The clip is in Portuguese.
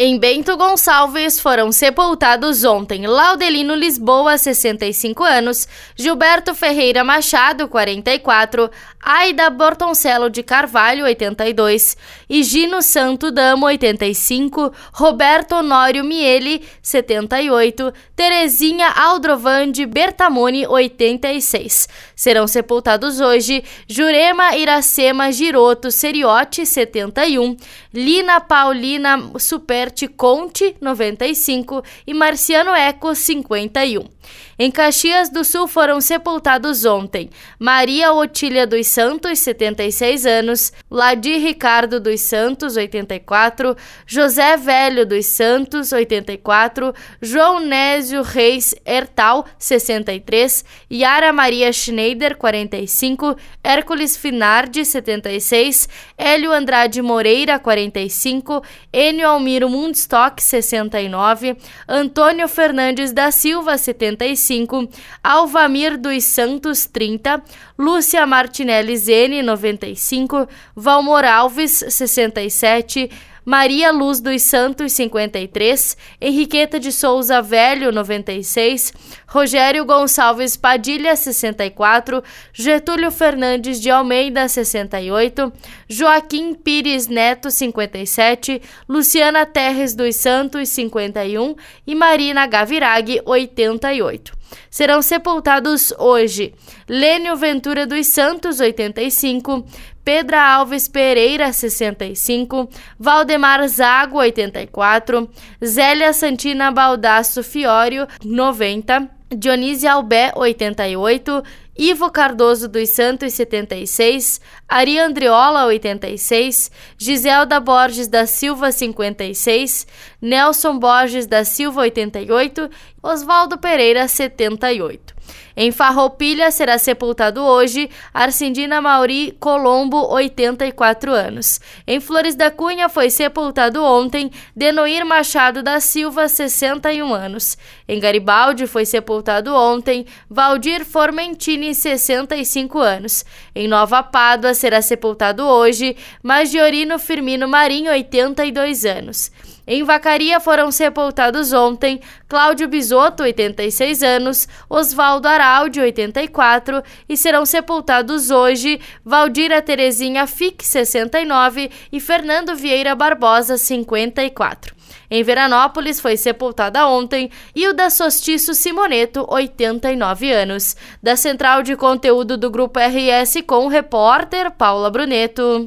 Em Bento Gonçalves foram sepultados ontem Laudelino Lisboa, 65 anos, Gilberto Ferreira Machado, 44, Aida Bortoncello de Carvalho, 82, Higino Santo Damo, 85, Roberto Honório Miele, 78, Terezinha Aldrovandi Bertamoni, 86. Serão sepultados hoje Jurema Iracema Giroto Seriote, 71, Lina Paulina Super Conte, 95 e Marciano Eco, 51. Em Caxias do Sul foram sepultados ontem Maria Otília dos Santos, 76 anos, Ladir Ricardo dos Santos, 84, José Velho dos Santos, 84, João Nésio Reis Ertal, 63, Yara Maria Schneider, 45, Hércules Finardi, 76, Hélio Andrade Moreira, 45, Enio Almiro Mundstock, 69, Antônio Fernandes da Silva, 75, Alvamir dos Santos, 30, Lúcia Martinelli Zene, 95, Valmor Alves, 67, Maria Luz dos Santos, 53, Henriqueta de Souza Velho, 96, Rogério Gonçalves Padilha, 64, Getúlio Fernandes de Almeida, 68, Joaquim Pires Neto, 57, Luciana Terres dos Santos, 51 e Marina Gavirag, 88. Serão sepultados hoje. Lênio Ventura dos Santos, 85, Pedra Alves Pereira, 65, Valdemar Zago, 84, Zélia Santina Baldasso Fiório, 90, Dionísio Albé, 88, Ivo Cardoso dos Santos, 76, Ari Andriola, 86, Giselda Borges da Silva, 56, Nelson Borges da Silva, 88, Oswaldo Pereira, 78. Em Farroupilha será sepultado hoje Arcindina Mauri Colombo, 84 anos. Em Flores da Cunha foi sepultado ontem Denoir Machado da Silva, 61 anos. Em Garibaldi foi sepultado ontem Valdir Formentini, 65 anos. Em Nova Pádua será sepultado hoje Magiorino Firmino Marinho, 82 anos. Em Vacaria foram sepultados ontem Cláudio Bisotto, 86 anos, Oswaldo Araldi, 84, e serão sepultados hoje Valdira Terezinha Fique, 69 e Fernando Vieira Barbosa, 54. Em Veranópolis foi sepultada ontem Hilda Sostiço Simoneto, 89 anos. Da central de conteúdo do Grupo RS com o repórter Paula Bruneto.